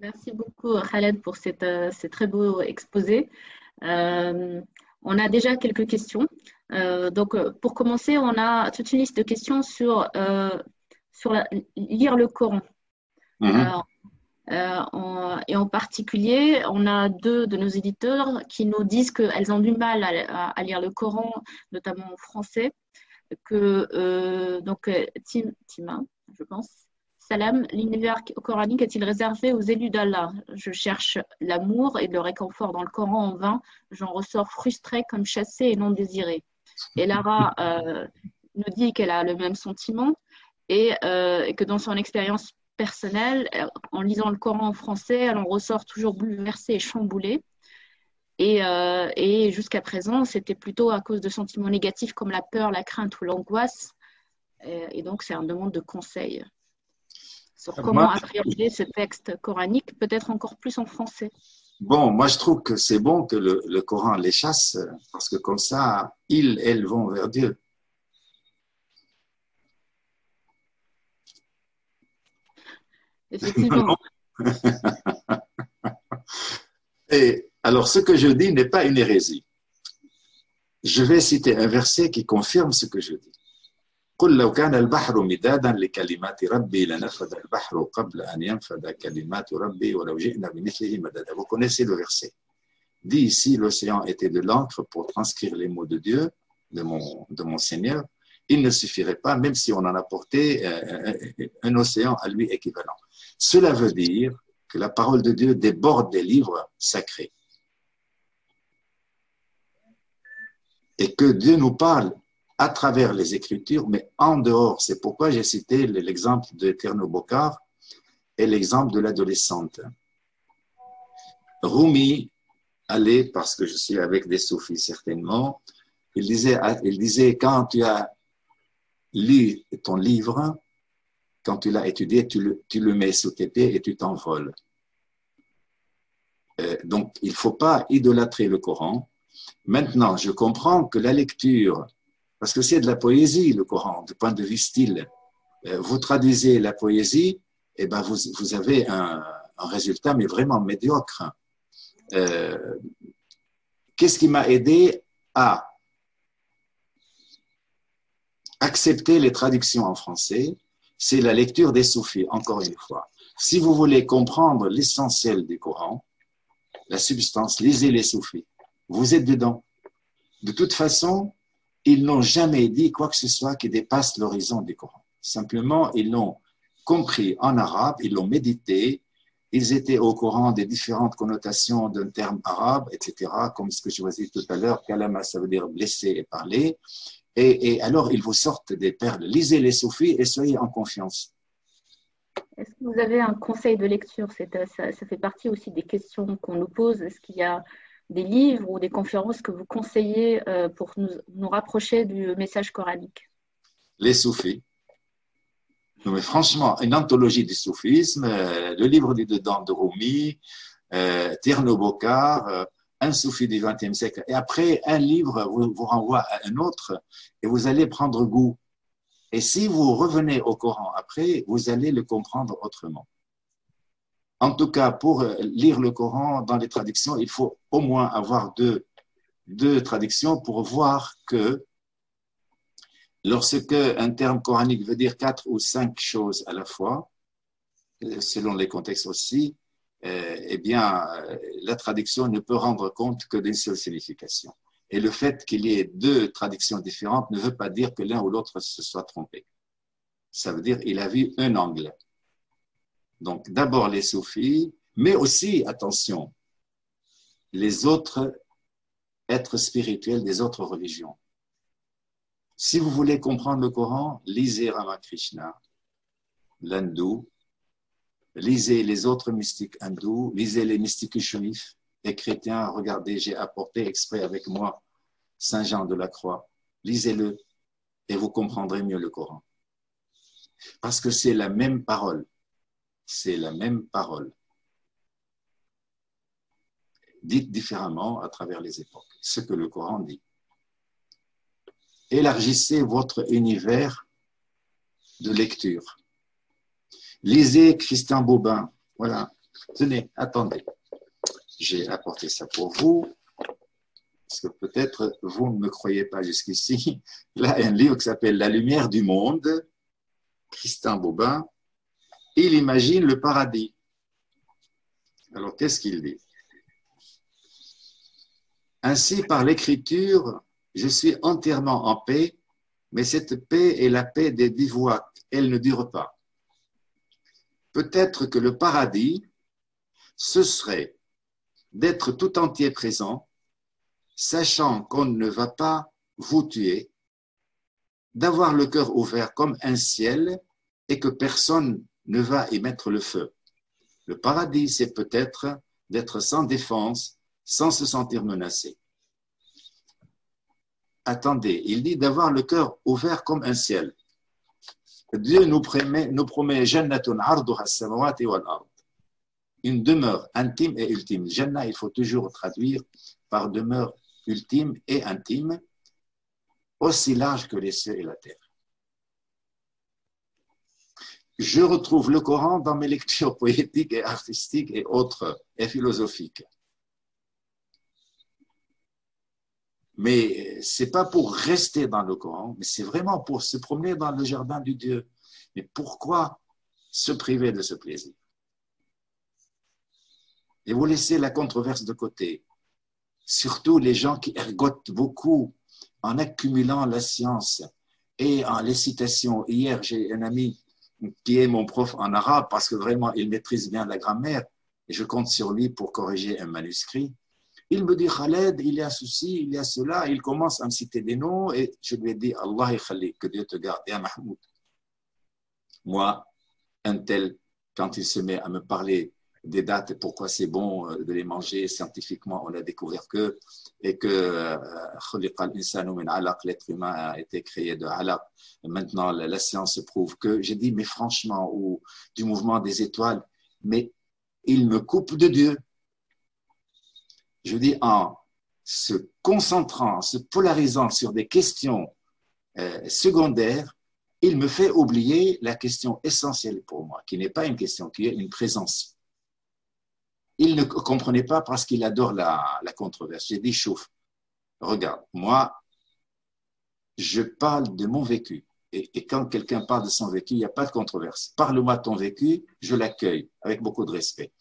Merci beaucoup, Khaled, pour cette, euh, ce très beau exposé. Euh, on a déjà quelques questions. Euh, donc, pour commencer, on a toute une liste de questions sur, sur lire le Coran. Mhm. et en particulier, on a deux de nos éditeurs qui nous disent qu'elles ont du mal à, lire le Coran, notamment en français. Que, donc, Tim, Tima, je pense, Salam, l'univers coranique est-il réservé aux élus d'Allah? Je cherche l'amour et le réconfort dans le Coran en vain. J'en ressors frustrée comme chassée et non désirée. Et Lara euh, nous dit qu'elle a le même sentiment et, euh, que dans son expérience personnelle, en lisant le Coran en français, elle en ressort toujours bouleversée et chamboulée. Et, euh, et jusqu'à présent, c'était plutôt à cause de sentiments négatifs comme la peur, la crainte ou l'angoisse. Et, donc, c'est un demande de conseil sur comment appréhender ce texte coranique, peut-être encore plus en français. Bon, moi je trouve que c'est bon que le, Coran les chasse, parce que comme ça, ils, elles vont vers Dieu. Effectivement. Et alors, ce que je dis n'est pas une hérésie. Je vais citer un verset qui confirme ce que je dis. قل لو كان البحر مدادا لكلمات ربي لنفد البحر قبل أن ينفد كلمات ربي ولو جئنا بمثله مددا. Vous connaissez le verset. Dit si l'océan était de l'encre pour transcrire les mots de Dieu, de mon, de mon Seigneur, il ne suffirait pas, même si on en apportait euh, un océan à lui équivalent. Cela veut dire que la parole de Dieu déborde des livres sacrés. Et que Dieu nous parle à travers les Écritures, mais en dehors. C'est pourquoi j'ai cité l'exemple de Terno Bokar et l'exemple de l'adolescente. Rumi allait, parce que je suis avec des soufis certainement, il disait, il disait quand tu as lu ton livre, quand tu l'as étudié, tu le, tu le, mets sous tes pieds et tu t'envoles. Euh, donc, il ne faut pas idolâtrer le Coran. Maintenant, je comprends que la lecture parce que c'est de la poésie, le Coran, du point de vue style. Euh, vous traduisez la poésie, et eh ben vous, vous avez un, un, résultat, mais vraiment médiocre. Euh, Qu'est-ce qui m'a aidé à accepter les traductions en français? C'est la lecture des soufis, encore une fois. Si vous voulez comprendre l'essentiel du Coran, la substance, lisez les soufis. Vous êtes dedans. De toute façon, ils n'ont jamais dit quoi que ce soit qui dépasse l'horizon du Coran. Simplement, ils l'ont compris en arabe, ils l'ont médité, ils étaient au courant des différentes connotations d'un terme arabe, etc., comme ce que je vous ai dit tout à l'heure, kalama, ça veut dire blesser et parler. Et, alors, ils vous sortent des perles. Lisez les soufis et soyez en confiance. Est-ce que vous avez un conseil de lecture? Ça, ça, fait partie aussi des questions qu'on nous pose. Est-ce qu'il y a des livres ou des conférences que vous conseillez euh, pour nous, rapprocher du message coranique? Les soufis. mais franchement, une anthologie du soufisme, euh, le livre du dedans de Rumi, euh, Tierno Bokar, euh, un soufi du XXe siècle. Et après, un livre vous renvoie à un autre et vous allez prendre goût. Et si vous revenez au Coran après, vous allez le comprendre autrement. En tout cas, pour euh, lire le Coran dans les traductions, il faut au moins avoir deux, traductions pour voir que lorsque un terme coranique veut dire quatre ou cinq choses à la fois, euh, selon les contextes aussi, euh, eh bien, la traduction ne peut rendre compte que d'une seule signification. Et le fait qu'il y ait deux traductions différentes ne veut pas dire que l'un ou l'autre se soit trompé. Ça veut dire qu'il a vu un angle. Donc d'abord les soufis, mais aussi, attention, les autres êtres spirituels des autres religions. Si vous voulez comprendre le Coran, lisez Ramakrishna, l'hindou, lisez les autres mystiques hindous, lisez les mystiques juifs et chrétiens. Regardez, j'ai apporté exprès avec moi Saint Jean de la Croix. Lisez-le et vous comprendrez mieux le Coran. Parce que c'est la même parole c'est la même parole, dite différemment à travers les époques, ce que le Coran dit. Élargissez votre univers de lecture. Lisez Christian Bobin, voilà, Tenez, attendez. J'ai apporté ça pour vous. Parce que peut-être vous ne me croyez pas jusqu'ici. Là, un livre qui s'appelle La lumière du monde, Christian Bobin. Il imagine le paradis. Alors, qu'est-ce qu'il dit? Ainsi, par l'écriture, je suis entièrement en paix, mais cette paix est la paix des bivouacs. Elle ne dure pas. Peut-être que le paradis, ce serait d'être tout entier présent, sachant qu'on ne va pas vous tuer, d'avoir le cœur ouvert comme un ciel et que personne ne va y mettre le feu. Le paradis, c'est peut-être d'être sans défense, sans se sentir menacé. Attendez, il dit d'avoir le cœur ouvert comme un ciel. Dieu nous promet, une demeure intime et ultime. Jannah, il faut toujours traduire par demeure ultime et intime, aussi large que les cieux et la terre. Je retrouve le Coran dans mes lectures poétiques et artistiques et autres et philosophiques. Mais c'est pas pour rester dans le Coran, mais c'est vraiment pour se promener dans le jardin du Dieu. Mais pourquoi se priver de ce plaisir? Et vous laissez la controverse de côté. Surtout les gens qui ergotent beaucoup en accumulant la science et en les citations. Hier, j'ai un ami qui est mon prof en arabe parce que vraiment il maîtrise bien la grammaire et je compte sur lui pour corriger un manuscrit. Il me dit Khaled, il y a ceci, il y a cela. Il commence à me citer des noms et je lui ai dit Allah Khali, que Dieu te garde. Et à Mahmoud. Moi, un tel, quand il se met à me parler des dates et pourquoi c'est bon euh, de les manger scientifiquement, on a découvert que, et que euh, l'être humain a été créé de alaq. Maintenant, la, science prouve que, j'ai dit, mais franchement, ou du mouvement des étoiles, mais il me coupe de Dieu. Je dis, en se concentrant, en se polarisant sur des questions euh, secondaires, il me fait oublier la question essentielle pour moi, qui n'est pas une question, qui est une présence il ne comprenait pas parce qu'il adore la, controverse. J'ai dit, chauffe, regarde, moi, je parle de mon vécu. Et, quand quelqu'un parle de son vécu, il n'y a pas de controverse. Parle-moi de ton vécu, je l'accueille avec beaucoup de respect.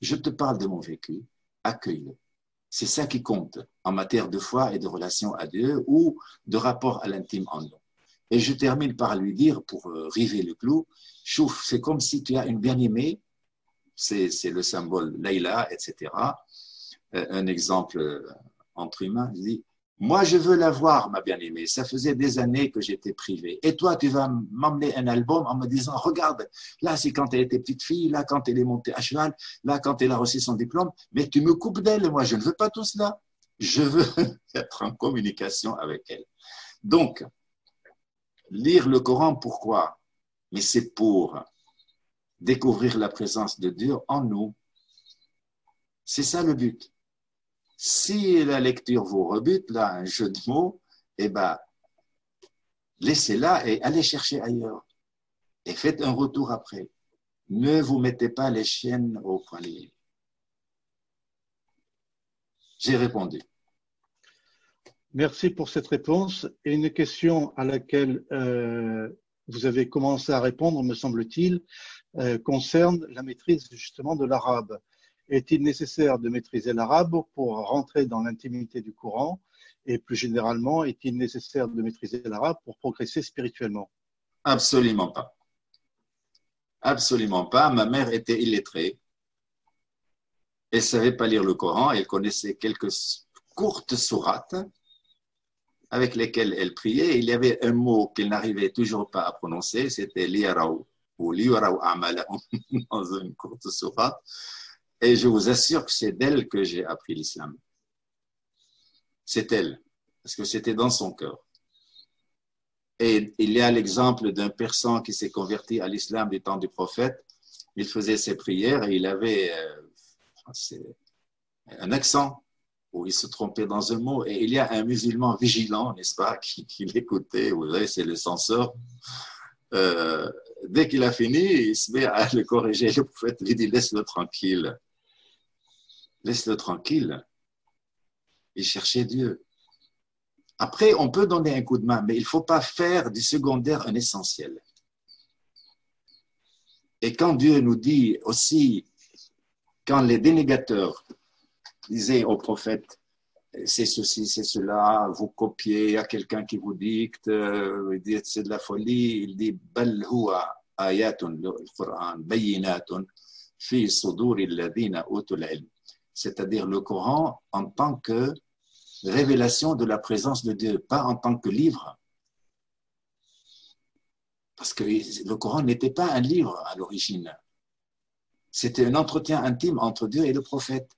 Je te parle de mon vécu, accueille-le. C'est ça qui compte en matière de foi et de relation à Dieu ou de rapport à l'intime en nous. Et je termine par lui dire, pour euh, river le clou, chouf, c'est comme si tu as une bien-aimée c'est le symbole Leïla, etc. Euh, un exemple euh, entre humains, il dit, moi je veux la voir, ma bien-aimée, ça faisait des années que j'étais privé. Et toi, tu vas m'emmener un album en me disant, regarde, là c'est quand elle était petite fille, là quand elle est montée à cheval, là quand elle a reçu son diplôme, mais tu me coupes d'elle, moi je ne veux pas tout cela. Je veux être en communication avec elle. Donc, lire le Coran, pourquoi? Mais c'est pour découvrir la présence de Dieu en nous. C'est ça le but. Si la lecture vous rebute, là, un jeu de mots, eh ben, laissez-la et allez chercher ailleurs. Et faites un retour après. Ne vous mettez pas les chiennes au poignet. J'ai répondu. Merci pour cette réponse. Et une question à laquelle euh, vous avez commencé à répondre, me semble-t-il, euh, concerne la maîtrise justement de l'arabe. Est-il nécessaire de maîtriser l'arabe pour rentrer dans l'intimité du Coran? Et plus généralement, est-il nécessaire de maîtriser l'arabe pour progresser spirituellement? Absolument pas. Absolument pas. Ma mère était illettrée. Elle ne savait pas lire le Coran. Elle connaissait quelques courtes sourates avec lesquelles elle priait. Il y avait un mot qu'elle n'arrivait toujours pas à prononcer, c'était liaraou ou liaraou dans une courte sourate. Et je vous assure que c'est d'elle que j'ai appris l'islam. C'est elle, parce que c'était dans son cœur. Et il y a l'exemple d'un persan qui s'est converti à l'islam du temps du prophète. Il faisait ses prières et il avait euh, un accent où il se trompait dans un mot. Et il y a un musulman vigilant, n'est-ce pas, qui, l'écoutait. Vous voyez, c'est le censeur. Euh, dès qu'il a fini, il se met à le corriger. Le prophète lui dit Laisse-le tranquille. Laisse-le tranquille. Il cherchait Dieu. Après, on peut donner un coup de main, mais il ne faut pas faire du secondaire un essentiel. Et quand Dieu nous dit aussi, quand les dénégateurs disaient au prophète, c'est ceci, c'est cela, vous copiez, il y a quelqu'un qui vous dicte, euh, c'est de la folie, il dit bal ayatun quran bayinatun fi sudur utul. C'est-à-dire le Coran en tant que révélation de la présence de Dieu, pas en tant que livre. Parce que le Coran n'était pas un livre à l'origine. C'était un entretien intime entre Dieu et le prophète.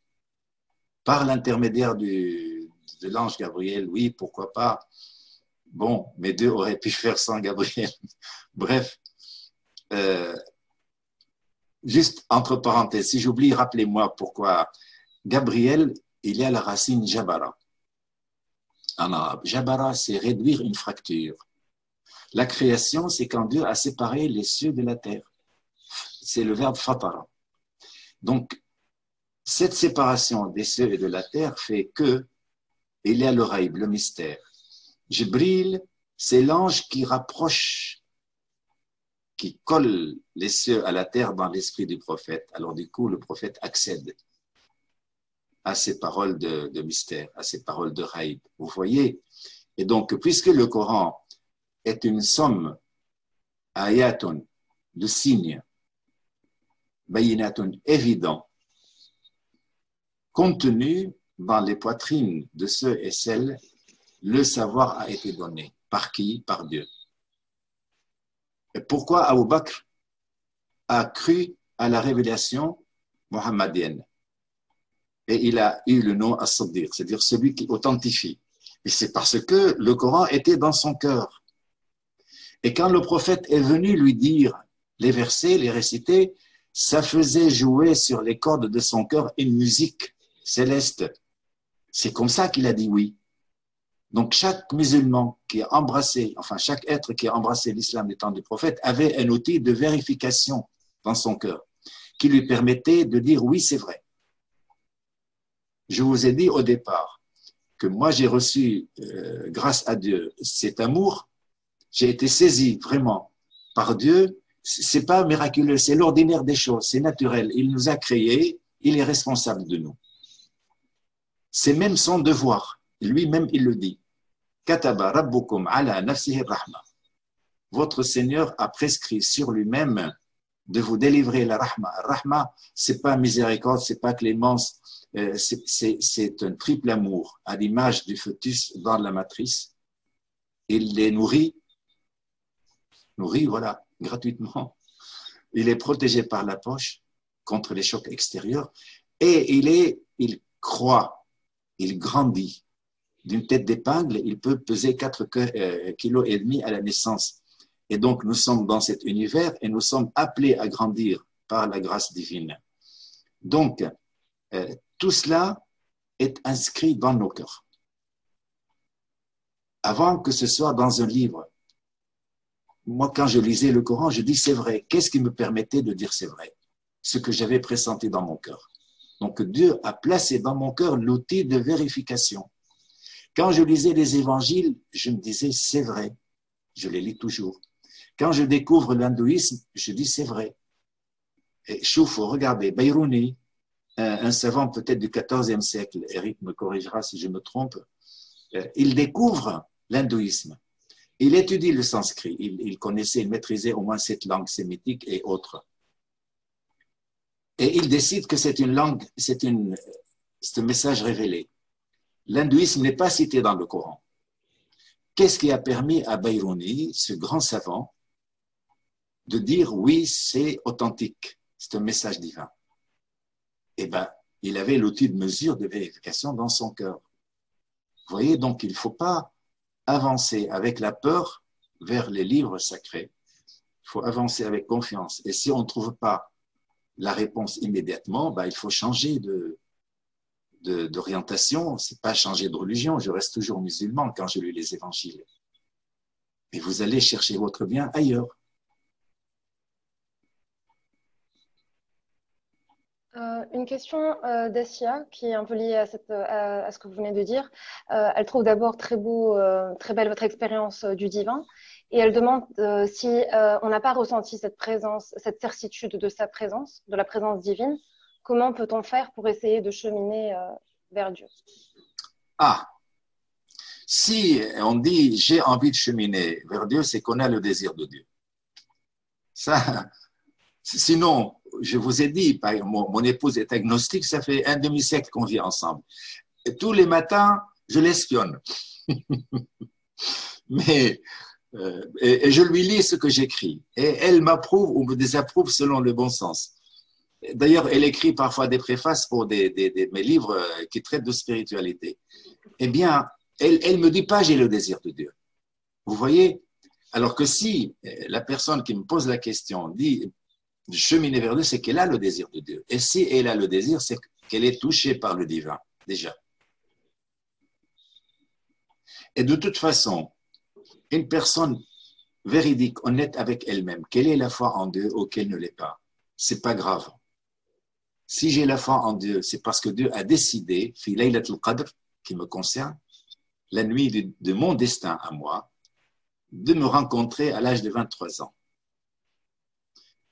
Par l'intermédiaire de l'ange Gabriel, oui, pourquoi pas. Bon, mais Dieu aurait pu faire sans Gabriel. Bref, euh, juste entre parenthèses, si j'oublie, rappelez-moi pourquoi Gabriel, il y a la racine Jabara en arabe. Jabara, c'est réduire une fracture. La création, c'est quand Dieu a séparé les cieux de la terre. C'est le verbe fatara. Donc, cette séparation des cieux et de la terre fait que il y a le le mystère. Jibril, c'est l'ange qui rapproche, qui colle les cieux à la terre dans l'esprit du prophète. Alors du coup, le prophète accède à ces paroles de, mystère, à ces paroles de raïb. Vous voyez? Et donc, puisque le Coran est une somme, ayatun, de signes, bayinatun, évident, contenu dans les poitrines de ceux et celles, le savoir a été donné. Par qui? Par Dieu. Et pourquoi Abu Bakr a cru à la révélation mohammedienne et il a eu le nom as c'est-à-dire celui qui authentifie. Et c'est parce que le Coran était dans son cœur. Et quand le prophète est venu lui dire les versets, les réciter, ça faisait jouer sur les cordes de son cœur une musique céleste. C'est comme ça qu'il a dit oui. Donc chaque musulman qui a embrassé, enfin chaque être qui a embrassé l'islam du temps du prophète avait un outil de vérification dans son cœur qui lui permettait de dire oui, c'est vrai. Je vous ai dit au départ que moi j'ai reçu, euh, grâce à Dieu, cet amour. J'ai été saisi vraiment par Dieu. C'est pas miraculeux, c'est l'ordinaire des choses, c'est naturel. Il nous a créés, il est responsable de nous. C'est même son devoir. Lui-même, il le dit. Kataba rabbukum ala nafsihi rahma. Votre Seigneur a prescrit sur lui-même de vous délivrer la rahma. Rahma, c'est pas miséricorde, c'est pas clémence, euh, c'est un triple amour à l'image du fœtus dans la matrice. Il les nourrit, nourrit, voilà, gratuitement. Il est protégé par la poche contre les chocs extérieurs et il est, il croît, il grandit. D'une tête d'épingle, il peut peser 4 euh, kilos et demi à la naissance. Et donc, nous sommes dans cet univers et nous sommes appelés à grandir par la grâce divine. Donc, euh, tout cela est inscrit dans nos cœurs. Avant que ce soit dans un livre, moi, quand je lisais le Coran, je dis c'est vrai. Qu'est-ce qui me permettait de dire c'est vrai? Ce que j'avais pressenti dans mon cœur. Donc Dieu a placé dans mon cœur l'outil de vérification. Quand je lisais les évangiles, je me disais c'est vrai. Je les lis toujours. Quand je découvre l'hindouisme, je dis c'est vrai. Et chouf, regardez, Bayrouni, un savant peut-être du XIVe siècle, Eric me corrigera si je me trompe, euh, il découvre l'hindouisme. Il étudie le sanskrit. Il, connaissait, il maîtrisait au moins cette langue sémitique et autres. Et il décide que c'est une langue, c'est un message révélé. L'hindouisme n'est pas cité dans le Coran. Qu'est-ce qui a permis à Bayroni, ce grand savant, de dire oui, c'est authentique, c'est un message divin? Eh ben, il avait l'outil de mesure de vérification dans son cœur. Vous voyez, donc il ne faut pas avancer avec la peur vers les livres sacrés. Il faut avancer avec confiance. Et si on ne trouve pas la réponse immédiatement, bah, il faut changer de, d'orientation, c'est pas changer de religion, je reste toujours musulman quand je lis les évangiles. Mais vous allez chercher votre bien ailleurs. Euh, une question euh, d'Asia qui est un peu liée à, ce que vous venez de dire. Euh, elle trouve d'abord très beau, euh, très belle votre expérience du divin et elle demande si on n'a pas ressenti cette présence, cette certitude de sa présence, de la présence divine. Comment peut-on faire pour essayer de cheminer vers Dieu? Ah, si on dit j'ai envie de cheminer vers Dieu, c'est qu'on a le désir de Dieu. Ça, sinon, je vous ai dit, mon, épouse est agnostique, ça fait un demi-siècle qu'on vit ensemble. Et tous les matins, je l'espionne. Mais, euh, et, je lui lis ce que j'écris. Et elle m'approuve ou me désapprouve selon le bon sens. D'ailleurs, elle écrit parfois des préfaces pour mes livres euh, qui traitent de spiritualité. Eh bien, elle ne me dit pas j'ai le désir de Dieu. Vous voyez? Alors que si euh, la personne qui me pose la question dit cheminer vers Dieu, c'est qu'elle a le désir de Dieu. Et si elle a le désir, c'est qu'elle est touchée par le divin, déjà. Et de toute façon, une personne véridique, honnête avec elle-même, qu'elle ait la foi en Dieu ou qu'elle ne l'ait pas, c'est pas grave. Si j'ai la foi en Dieu, c'est parce que Dieu a décidé, qui me concerne, la nuit de, de mon destin à moi, de me rencontrer à l'âge de 23 ans.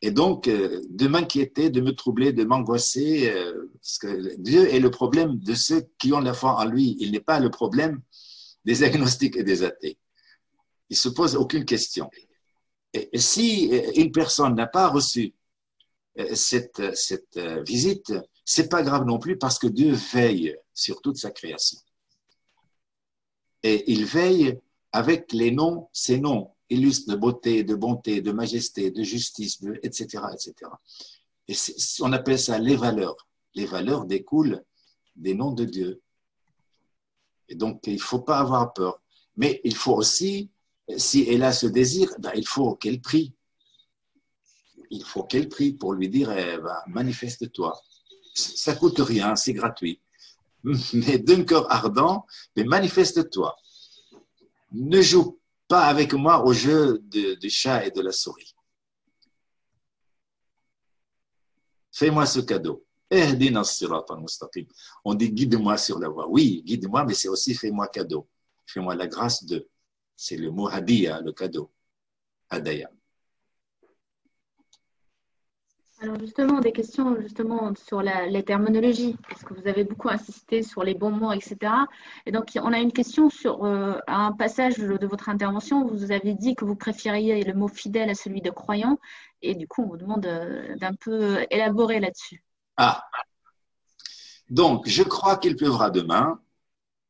Et donc, euh, de m'inquiéter, de me troubler, de m'angoisser, euh, parce que Dieu est le problème de ceux qui ont la foi en lui. Il n'est pas le problème des agnostiques et des athées. Il se pose aucune question. Et, si euh, une personne n'a pas reçu cette, cette visite, c'est pas grave non plus parce que Dieu veille sur toute sa création. Et il veille avec les noms, ses noms, illustre de beauté, de bonté, de majesté, de justice, etc., etc. Et on appelle ça les valeurs. Les valeurs découlent des noms de Dieu. Et donc, il ne faut pas avoir peur. Mais il faut aussi, si elle a ce désir, ben, il faut qu'elle prie. Il faut qu'elle prie pour lui dire, eh ben, manifeste-toi. Ça coûte rien, c'est gratuit. Mais d'un cœur ardent, mais manifeste-toi. Ne joue pas avec moi au jeu du chat et de la souris. Fais-moi ce cadeau. On dit guide-moi sur la voie. Oui, guide-moi, mais c'est aussi fais-moi cadeau. Fais-moi la grâce de. C'est le mot hadiya, le cadeau. Hadaya. Alors justement, des questions justement sur la, les terminologies, parce que vous avez beaucoup insisté sur les bons mots, etc. Et donc, on a une question sur euh, un passage de votre intervention où vous avez dit que vous préfériez le mot fidèle à celui de croyant, et du coup, on vous demande euh, d'un peu élaborer là-dessus. Ah, donc je crois qu'il pleuvra demain.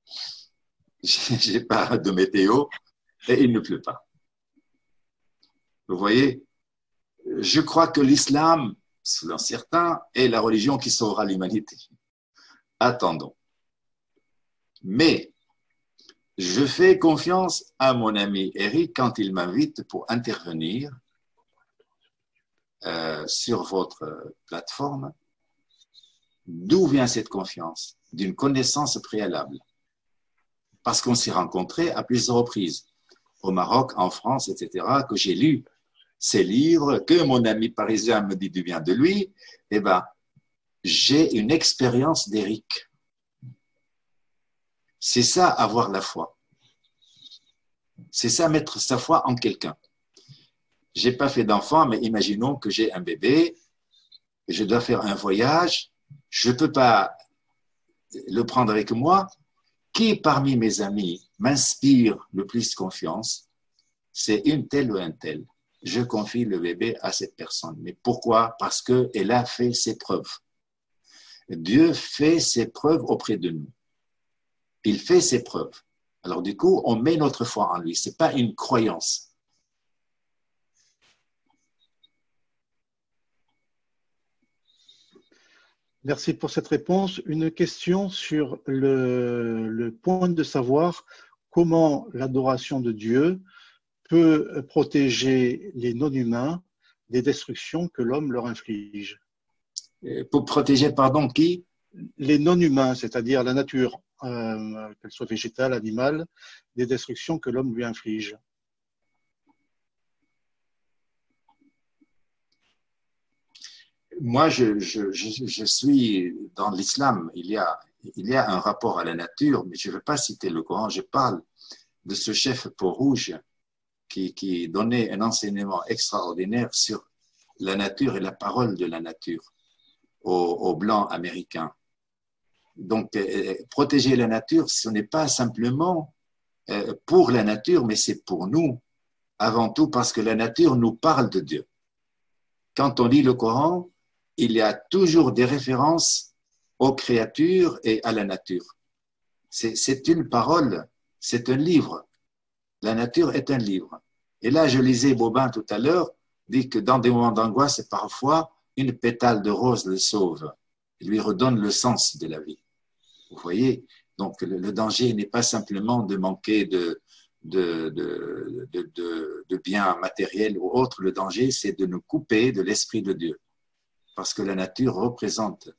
J'ai pas de météo et il ne pleut pas. Vous voyez, je crois que l'islam, selon certains, est la religion qui sauvera l'humanité. Attendons. Mais je fais confiance à mon ami Eric quand il m'invite pour intervenir euh, sur votre plateforme. D'où vient cette confiance? D'une connaissance préalable. Parce qu'on s'est rencontrés à plusieurs reprises, au Maroc, en France, etc., que j'ai lu ces livres, que mon ami parisien me dit du bien de lui, eh ben, j'ai une expérience d'Éric. C'est ça avoir la foi. C'est ça mettre sa foi en quelqu'un. J'ai pas fait d'enfant, mais imaginons que j'ai un bébé, et je dois faire un voyage, je peux pas le prendre avec moi. Qui parmi mes amis m'inspire le plus confiance C'est une telle ou un tel je confie le bébé à cette personne. Mais pourquoi? Parce qu'elle a fait ses preuves. Dieu fait ses preuves auprès de nous. Il fait ses preuves. Alors du coup, on met notre foi en lui. Ce n'est pas une croyance. Merci pour cette réponse. Une question sur le, le point de savoir comment l'adoration de Dieu peut protéger les non-humains des destructions que l'homme leur inflige. Pour protéger, pardon, qui? Les non-humains, c'est-à-dire la nature, euh, qu'elle soit végétale, animale, des destructions que l'homme lui inflige. Moi, je, suis dans l'islam, il y, a, un rapport à la nature, mais je ne veux pas citer le Coran, je parle de ce chef peau rouge qui, donnait un enseignement extraordinaire sur la nature et la parole de la nature aux, Blancs américains. Donc, euh, protéger la nature, ce n'est pas simplement euh, pour la nature, mais c'est pour nous, avant tout parce que la nature nous parle de Dieu. Quand on lit le Coran, il y a toujours des références aux créatures et à la nature. C'est une parole, c'est un livre. La nature est un livre. Et là, je lisais Bobin tout à l'heure, dit que dans des moments d'angoisse, parfois, une pétale de rose le sauve, lui redonne le sens de la vie. Vous voyez Donc le, danger n'est pas simplement de manquer de biens matériels ou autres, le danger c'est de nous couper de l'Esprit de Dieu, parce que la nature représente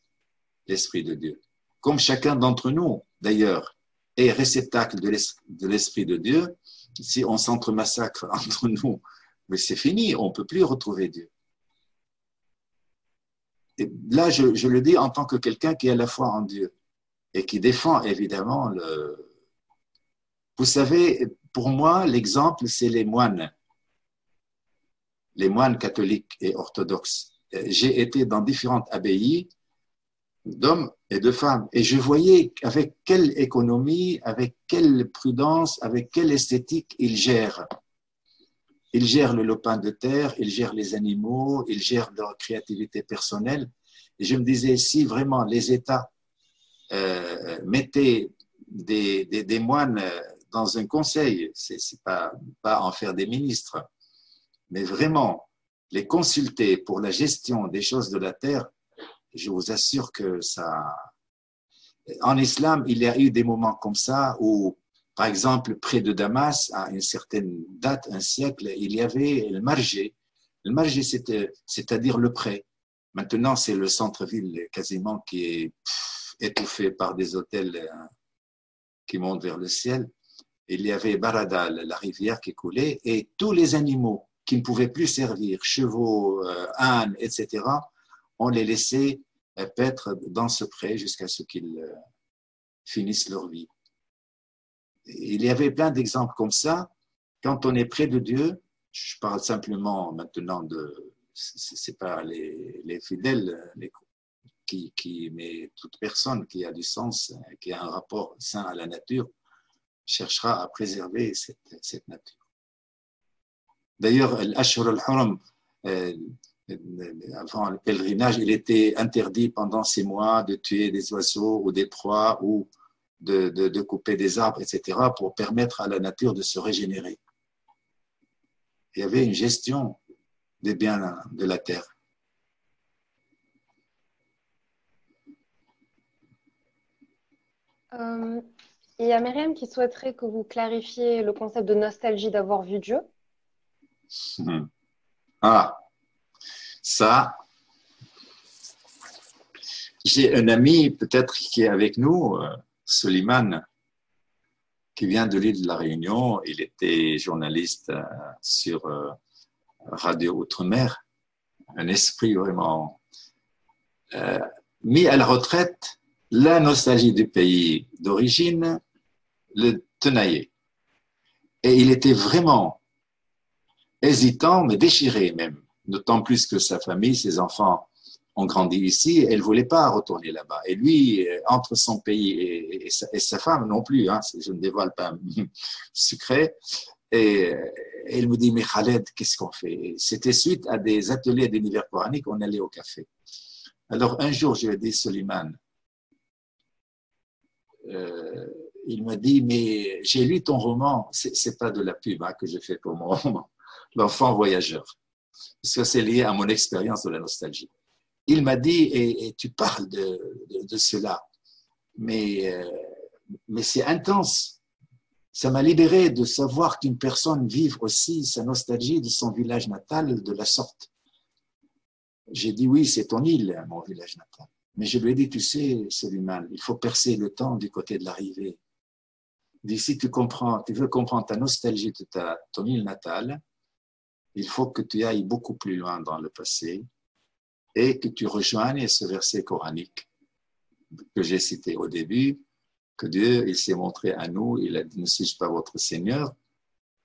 l'Esprit de Dieu. Comme chacun d'entre nous, d'ailleurs, est réceptacle de l'Esprit de Dieu, si on s'entre-massacre entre nous, mais c'est fini, on ne peut plus retrouver Dieu là, je, le dis en tant que quelqu'un qui a la foi en Dieu et qui défend évidemment le. Vous savez, pour moi, l'exemple, c'est les moines, les moines catholiques et orthodoxes. J'ai été dans différentes abbayes d'hommes et de femmes et je voyais avec quelle économie, avec quelle prudence, avec quelle esthétique ils gèrent. Ils gèrent le lopin de terre, ils gèrent les animaux, ils gèrent leur créativité personnelle. Je me disais, si vraiment les États euh, mettaient des, des, moines dans un conseil, c'est pas, pas en faire des ministres, mais vraiment les consulter pour la gestion des choses de la terre, je vous assure que ça. En islam, il y a eu des moments comme ça où par exemple, près de Damas, à une certaine date, un siècle, il y avait le margé. Le margé, c'est-à-dire le prêt. Maintenant, c'est le centre-ville quasiment qui est étouffé par des hôtels euh, qui montent vers le ciel. Il y avait Barada, la rivière qui coulait, et tous les animaux qui ne pouvaient plus servir, chevaux, euh, ânes, etc., on les laissait euh, paître dans ce pré jusqu'à ce qu'ils finissent leur vie il y avait plein d'exemples comme ça. Quand on est près de Dieu, je parle simplement maintenant de, c'est pas les, les fidèles, mais toute personne qui a du sens, qui a un rapport sain à la nature, cherchera à préserver cette nature. D'ailleurs, l'Ashur al-Haram, euh, avant le pèlerinage, il était interdit pendant ces mois de tuer des oiseaux ou des proies ou de, de, couper des arbres, etc., pour permettre à la nature de se régénérer. Il y avait une gestion des biens de la terre. Euh, il y a Myriam qui souhaiterait que vous clarifiez le concept de nostalgie d'avoir vu Dieu. Hmm. Ah, ça, j'ai un ami peut-être qui est avec nous, euh, Soliman, qui vient de l'île de la Réunion. Il était journaliste euh, sur euh, Radio Outre-mer, un esprit vraiment mis à la retraite. La nostalgie du pays d'origine le tenaillait. Et il était vraiment hésitant, mais déchiré même, d'autant plus que sa famille, ses enfants ont grandi ici, elle ne voulait pas retourner là-bas. Et lui, euh, entre son pays et, sa, femme non plus, hein, je ne dévoile pas secret, et elle me dit, mais Khaled, qu'est-ce qu'on fait? C'était suite à des ateliers d'univers coranique, on allait au café. Alors un jour, je lui ai dit, Soliman, euh, il m'a dit, mais j'ai lu ton roman, c'est pas de la pub hein, que j'ai fait pour mon roman, L'enfant voyageur, parce que c'est lié à mon expérience de la nostalgie il m'a dit, et, tu parles de, de, cela, mais, euh, mais c'est intense. Ça m'a libéré de savoir qu'une personne vive aussi sa nostalgie de son village natal de la sorte. J'ai dit oui, c'est ton île, mon village natal. Mais je lui ai dit, tu sais, Soliman, il faut percer le temps du côté de l'arrivée. Si tu comprends, tu veux comprendre ta nostalgie de ta, ton île natale, il faut que tu ailles beaucoup plus loin dans le passé et que tu rejoignes ce verset coranique que j'ai cité au début, que Dieu, il s'est montré à nous, il a dit, ne suis-je pas votre Seigneur?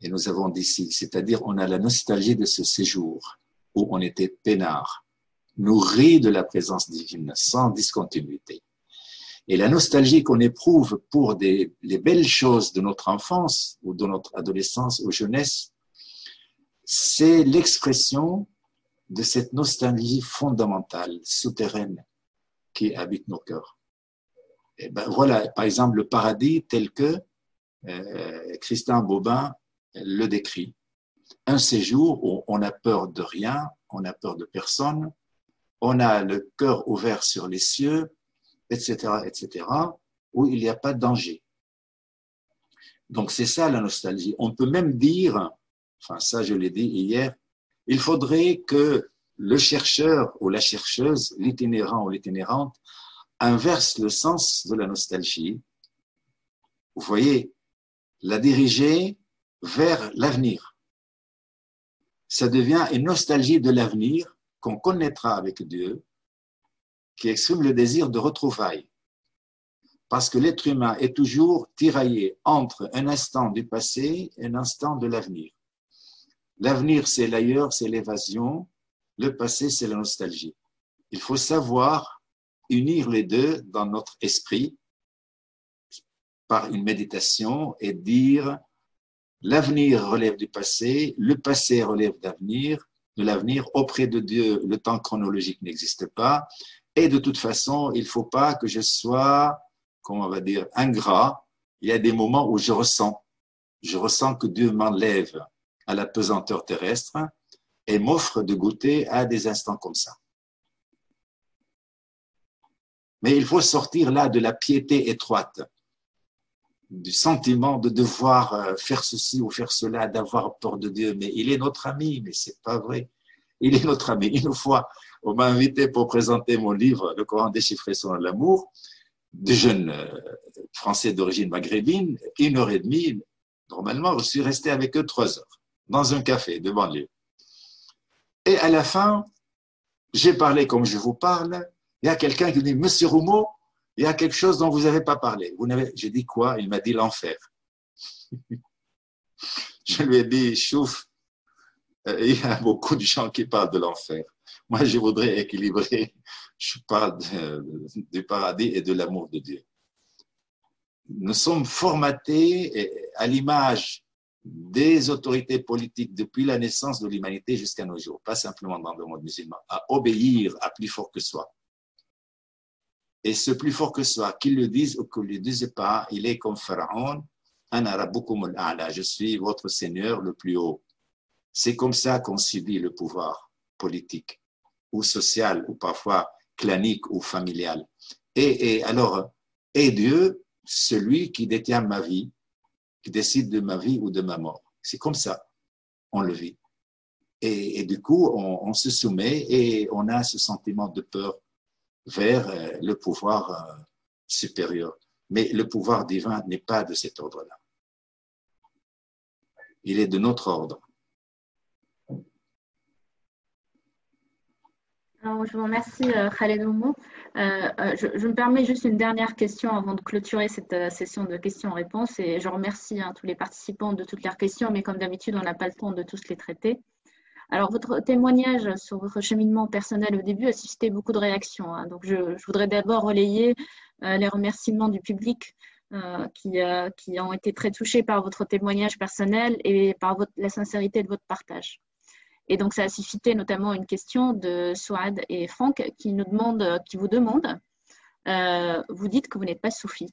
Et nous avons dit, c'est-à-dire on a la nostalgie de ce séjour où on était peinard, nourri de la présence divine, sans discontinuité. Et la nostalgie qu'on éprouve pour des, les belles choses de notre enfance ou de notre adolescence ou jeunesse, c'est l'expression de cette nostalgie fondamentale, souterraine, qui habite nos cœurs. Et ben voilà, par exemple, le paradis tel que euh, Christian Bobin le décrit. Un séjour où on a peur de rien, on a peur de personne, on a le cœur ouvert sur les cieux, etc., etc., où il n'y a pas de danger. Donc c'est ça la nostalgie. On peut même dire, enfin ça je l'ai dit hier, il faudrait que le chercheur ou la chercheuse, l'itinérant ou l'itinérante, inverse le sens de la nostalgie. Vous voyez, la diriger vers l'avenir. Ça devient une nostalgie de l'avenir qu'on connaîtra avec Dieu, qui exprime le désir de retrouvailles. Parce que l'être humain est toujours tiraillé entre un instant du passé et un instant de l'avenir. L'avenir, c'est l'ailleurs, c'est l'évasion. Le passé, c'est la nostalgie. Il faut savoir unir les deux dans notre esprit par une méditation et dire l'avenir relève du passé, le passé relève d'avenir, de l'avenir auprès de Dieu, le temps chronologique n'existe pas et de toute façon, il ne faut pas que je sois, comment on va dire, ingrat. Il y a des moments où je ressens, je ressens que Dieu m'enlève à la pesanteur terrestre et m'offre de goûter à des instants comme ça. Mais il faut sortir là de la piété étroite, du sentiment de devoir euh, faire ceci ou faire cela, d'avoir peur de Dieu. Mais il est notre ami, mais c'est pas vrai. Il est notre ami. Une fois, on m'a invité pour présenter mon livre, Le Coran déchiffré sur l'amour, des jeunes euh, Français d'origine maghrébine, une heure et demie. Normalement, je suis resté avec eux trois heures, dans un café de banlieue. Et à la fin, j'ai parlé comme je vous parle, il y a quelqu'un qui dit, Monsieur Roumeau, il y a quelque chose dont vous n'avez pas parlé. Vous n'avez, j'ai dit quoi? Il m'a dit l'enfer. je lui ai dit, chouf, euh, il y a beaucoup de gens qui parlent de l'enfer. Moi, je voudrais équilibrer. Je parle du paradis et de l'amour de Dieu. Nous sommes formatés à l'image des autorités politiques depuis la naissance de l'humanité jusqu'à nos jours, pas simplement dans le monde musulman, à obéir à plus fort que soi et ce plus fort que soit, qu'il le dise ou qu'il ne le dise pas, il est comme Pharaon, je suis votre Seigneur le plus haut. C'est comme ça qu'on subit le pouvoir politique ou social ou parfois clanique ou familial. Et, et alors, et Dieu, celui qui détient ma vie, qui décide de ma vie ou de ma mort. C'est comme ça, on le vit. Et, du coup, on, on, se soumet et on a ce sentiment de peur vers euh, le pouvoir euh, supérieur. Mais le pouvoir divin n'est pas de cet ordre-là. Il est de notre ordre. Je vous remercie, euh, Khaled Oumo. je, me permets juste une dernière question avant de clôturer cette session de questions-réponses. Et je remercie hein, tous les participants de toutes leurs questions, mais comme d'habitude, on n'a pas le temps de tous les traiter. Alors, votre témoignage sur votre cheminement personnel au début a suscité beaucoup de réactions. Hein. Donc, je, voudrais d'abord relayer euh, les remerciements du public euh, qui, euh, ont été très touchés par votre témoignage personnel et par la sincérité de votre partage. Et donc, ça a suscité notamment une question de Souad et Franck qui, nous demandent, qui vous demandent, vous dites que vous n'êtes pas soufi.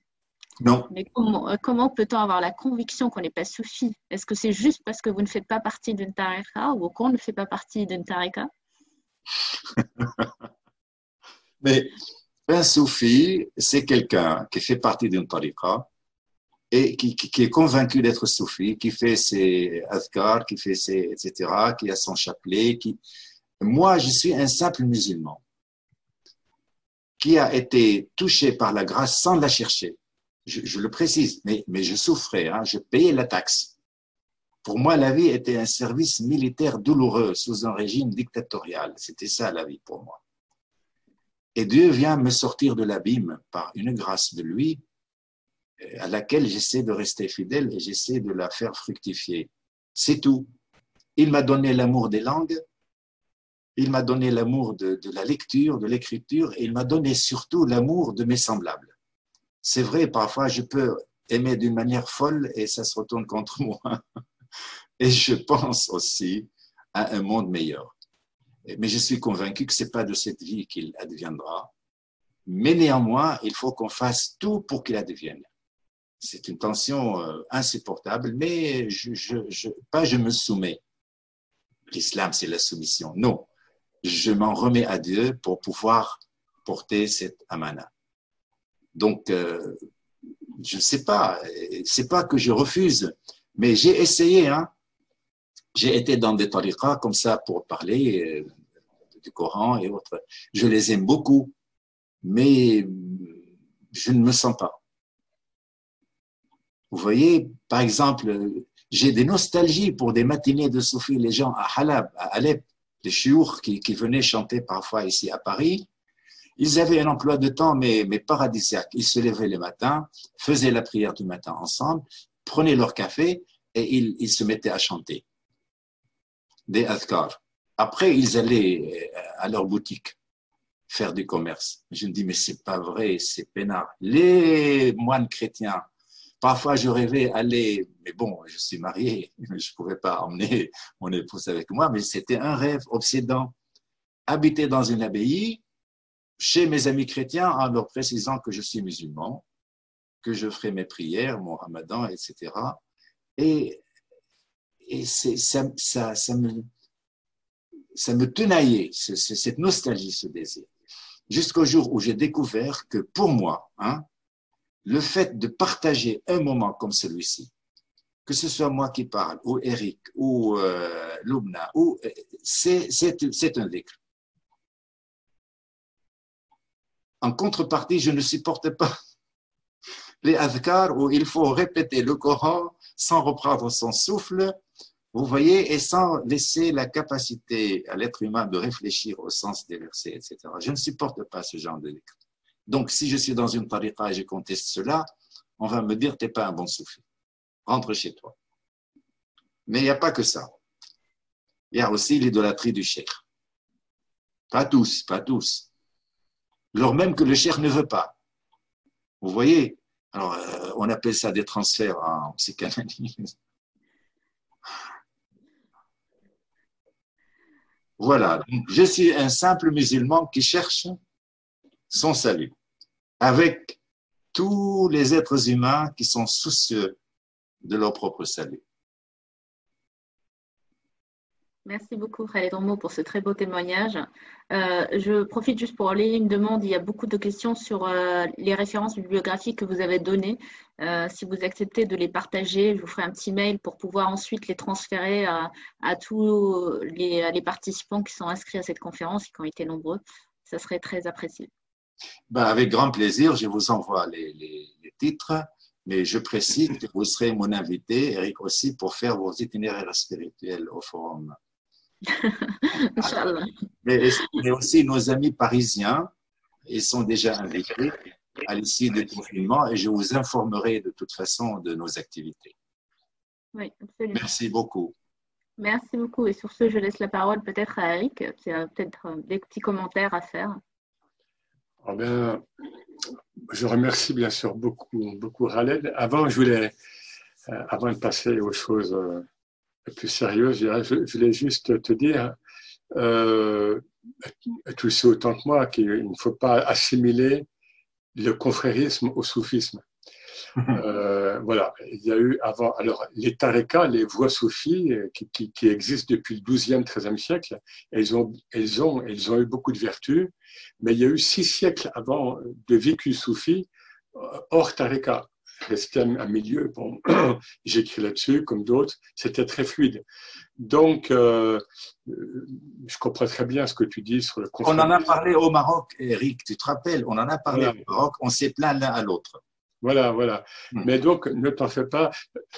Non. Mais comment, euh, comment peut-on avoir la conviction qu'on n'est pas soufi Est-ce que c'est juste parce que vous ne faites pas partie d'une tariqa ou qu'on ne fait pas partie d'une tariqa? Mais un soufi, c'est quelqu'un qui fait partie d'une tariqa et qui, qui, est convaincu d'être soufi, qui fait ses azkar, qui fait ses, etc., qui a son chapelet. Qui... Moi, je suis un simple musulman qui a été touché par la grâce sans la chercher je, le précise, mais, mais je souffrais, hein, je payais la taxe. Pour moi, la vie était un service militaire douloureux sous un régime dictatorial. C'était ça la vie pour moi. Et Dieu vient me sortir de l'abîme par une grâce de lui à laquelle j'essaie de rester fidèle et j'essaie de la faire fructifier. C'est tout. Il m'a donné l'amour des langues, il m'a donné l'amour de, la lecture, de l'écriture, et il m'a donné surtout l'amour de mes semblables. C'est vrai, parfois je peux aimer d'une manière folle et ça se retourne contre moi. Et je pense aussi à un monde meilleur. Mais je suis convaincu que ce n'est pas de cette vie qu'il adviendra. Mais néanmoins, il faut qu'on fasse tout pour qu'il advienne c'est une tension euh, insupportable, mais je, je, pas je me soumets. L'islam, c'est la soumission. Non, je m'en remets à Dieu pour pouvoir porter cette amana. Donc, euh, je ne sais pas, c'est pas que je refuse, mais j'ai essayé. Hein. J'ai été dans des tariqas comme ça pour parler euh, du Coran et autres. Je les aime beaucoup, mais je ne me sens pas. Vous voyez, par exemple, j'ai des nostalgies pour des matinées de Soufi, les gens à Halab, à Alep, les chiours qui, qui, venaient chanter parfois ici à Paris. Ils avaient un emploi de temps, mais, mais paradisiaque. Ils se levaient le matin, faisaient la prière du matin ensemble, prenaient leur café et ils, ils se mettaient à chanter des adhkar. Après, ils allaient euh, à leur boutique faire du commerce. Je me dis, mais c'est pas vrai, c'est peinard. Les moines chrétiens Parfois, je rêvais aller, mais bon, je suis marié, je ne pouvais pas emmener mon épouse avec moi, mais c'était un rêve obsédant. Habiter dans une abbaye, chez mes amis chrétiens, en leur précisant que je suis musulman, que je ferai mes prières, mon ramadan, etc. Et, et ça, ça, ça, me, ça me tenaillait, cette nostalgie, ce désir. Jusqu'au jour où j'ai découvert que pour moi, hein, le fait de partager un moment comme celui-ci, que ce soit moi qui parle, ou Eric, ou euh, ou, euh, c'est, un décret. En contrepartie, je ne supporte pas les adhkar où il faut répéter le Coran sans reprendre son souffle, vous voyez, et sans laisser la capacité à l'être humain de réfléchir au sens des versets, etc. Je ne supporte pas ce genre de décret. Donc, si je suis dans une tariqa et je conteste cela, on va me dire, tu n'es pas un bon soufi. Rentre chez toi. Mais il n'y a pas que ça. Il y a aussi l'idolâtrie du cheikh. Pas tous, pas tous. Lors même que le cheikh ne veut pas. Vous voyez Alors, euh, on appelle ça des transferts en psychanalyse. Voilà. je suis un simple musulman qui cherche son salut, avec tous les êtres humains qui sont soucieux de leur propre salut. Merci beaucoup, Khaled Romo, pour ce très beau témoignage. Euh, je profite juste pour aller une demande. Il y a beaucoup de questions sur euh, les références bibliographiques que vous avez données. Euh, si vous acceptez de les partager, je vous ferai un petit mail pour pouvoir ensuite les transférer à, tous les, les, participants qui sont inscrits à cette conférence et qui ont été nombreux. Ça serait très apprécié. Ben, avec grand plaisir, je vous envoie les, titres, mais je précise que vous serez mon invité, Eric aussi, pour faire vos itinéraires spirituels au forum. Inch'Allah. Mais, aussi nos amis parisiens, ils sont déjà invités à l'issue du confinement et je vous informerai de toute façon de nos activités. Oui, absolument. Merci beaucoup. Merci beaucoup. Et sur ce, je laisse la parole peut-être à Eric, qui a peut-être des petits commentaires à faire. Ah ben, je remercie bien sûr beaucoup, beaucoup Khaled. Avant, je voulais, euh, avant de passer aux choses euh, plus sérieuses, je voulais juste te dire, euh, tu sais autant que moi qu'il ne faut pas assimiler le confrérisme au soufisme. Euh, voilà, il y a eu avant, alors les tariqas, les voies soufis euh, qui, qui, qui, existent depuis le 12e, 13e siècle, elles ont, elles, ont, elles ont eu beaucoup de vertus, mais il y a eu six siècles avant de vécu soufi euh, hors tariqa. Restait un milieu, bon, j'écris là-dessus, comme d'autres, c'était très fluide. Donc, euh, je comprends très bien ce que tu dis sur le On en a parlé au Maroc, Eric, tu te rappelles, on en a parlé au Maroc, on s'est plaint l'un à l'autre. Voilà, voilà. Hmm. Mais donc, ne t'en fais pas.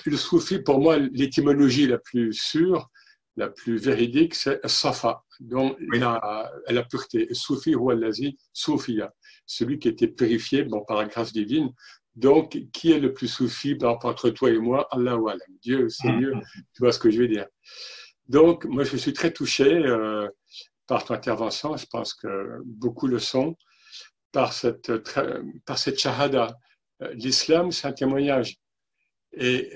Le soufi, pour moi, l'étymologie la plus sûre, la plus véridique, c'est Safa, donc la, la pureté. Soufi ou Allazi, Soufia, celui qui était purifié bon, par la grâce divine. Donc, qui est le plus soufi entre toi et moi? Allah ou Dieu, c'est mm. mieux. Tu vois ce que je veux dire? Donc, moi, je suis très touché euh, par ton intervention. Je pense que beaucoup le sont par cette, par cette shahada. Euh, l'islam, c'est un témoignage. Et,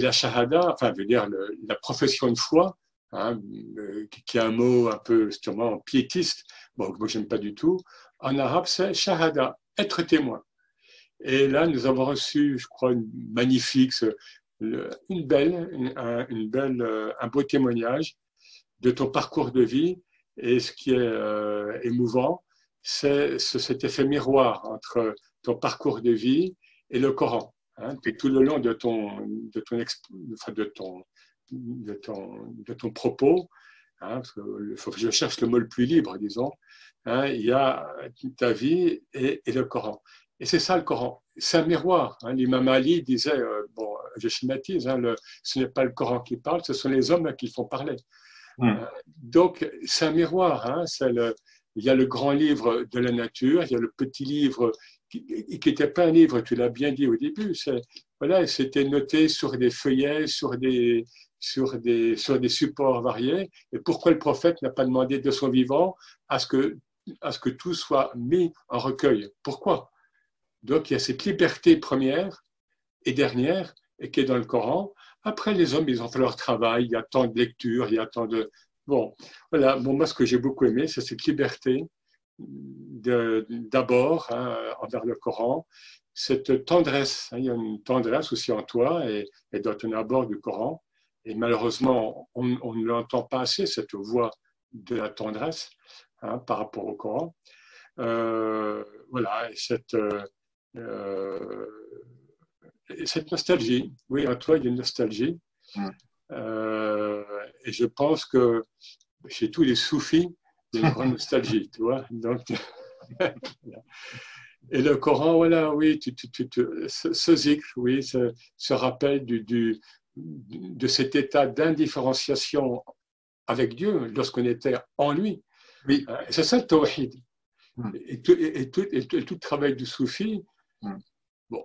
la shahada, enfin, veut dire la profession de foi, hein, euh, qui est un mot un peu sûrement piétiste, bon, moi j'aime pas du tout. En arabe, c'est shahada, être témoin. Et là, nous avons reçu, je crois, une magnifique, une belle, un, une belle, euh, un beau témoignage de ton parcours de vie. Et ce qui est émouvant, c'est cet effet miroir entre ton parcours de vie et le Coran. Hein, tout le long de ton, de ton, de ton, de ton, de ton propos, hein, faut que je cherche le mot le plus libre, disons, hein, il y a ta vie et, et le Coran. Et c'est ça le Coran. C'est un miroir. Hein. L'imam Ali disait, euh, bon, je schématise, le, ce n'est pas le Coran qui parle, ce sont les hommes qui font parler. Hmm. Euh, donc, c'est un miroir. Le, il y a le grand livre de la nature, il y a le petit livre qui n'était pas un livre, tu l'as bien dit au début. Voilà, c'était noté sur des feuillets, sur des, sur des, sur des supports variés. Et pourquoi le prophète n'a pas demandé de son vivant à ce que, à ce que tout soit mis en recueil? Pourquoi? Donc il y a cette liberté première et dernière qui est dans le Coran. Après, les hommes, ils ont fait leur travail, il y a tant de lectures, il y a tant de... Bon, voilà, bon, moi, ce que j'ai beaucoup aimé, c'est cette liberté d'abord hein, envers le Coran, cette tendresse, hein, il y a une tendresse aussi en toi et, et dans ton abord du Coran, et malheureusement, on, ne l'entend pas assez, cette voix de la tendresse hein, par rapport au Coran. Euh, voilà, et cette, euh, cette nostalgie. Oui, en toi, il y a une nostalgie. Euh, et je pense que chez tous les soufis, il y a une grande nostalgie, tu vois. Donc, et le Coran, voilà, oui, tu, tu, tu, ce, zikr, oui, ce, ce rappel du, du, de cet état d'indifférenciation avec Dieu lorsqu'on était en lui. Oui. Euh, c'est ça le tawhid. Hmm. Et, tout, et, tout, et, tout, le travail du soufi, hmm. bon,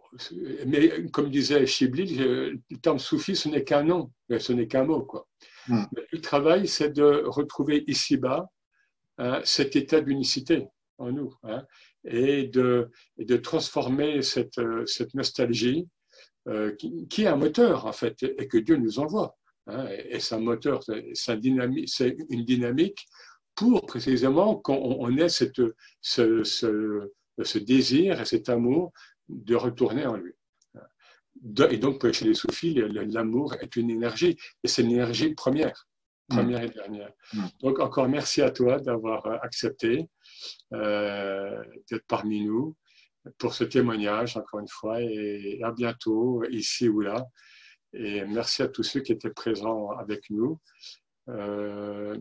mais comme disait Chibli, le terme soufi, ce n'est qu'un nom, ce n'est qu'un mot. Quoi. Hmm. le travail, c'est de retrouver ici-bas hein, cet état d'unicité en nous hein, et, de, transformer cette, cette nostalgie euh, qui, est un moteur, en fait, et que Dieu nous envoie. Hein, et, c'est un moteur, c'est une dynamique pour précisément qu'on ait cette, ce, désir et cet amour de retourner en lui. Et donc, chez les soufis, l'amour est une énergie, et c'est une énergie première, première et dernière. Mm. Donc, encore merci à toi d'avoir accepté euh, d'être parmi nous pour ce témoignage, encore une fois, et à bientôt, ici ou là. Et merci à tous ceux qui étaient présents avec nous. Euh,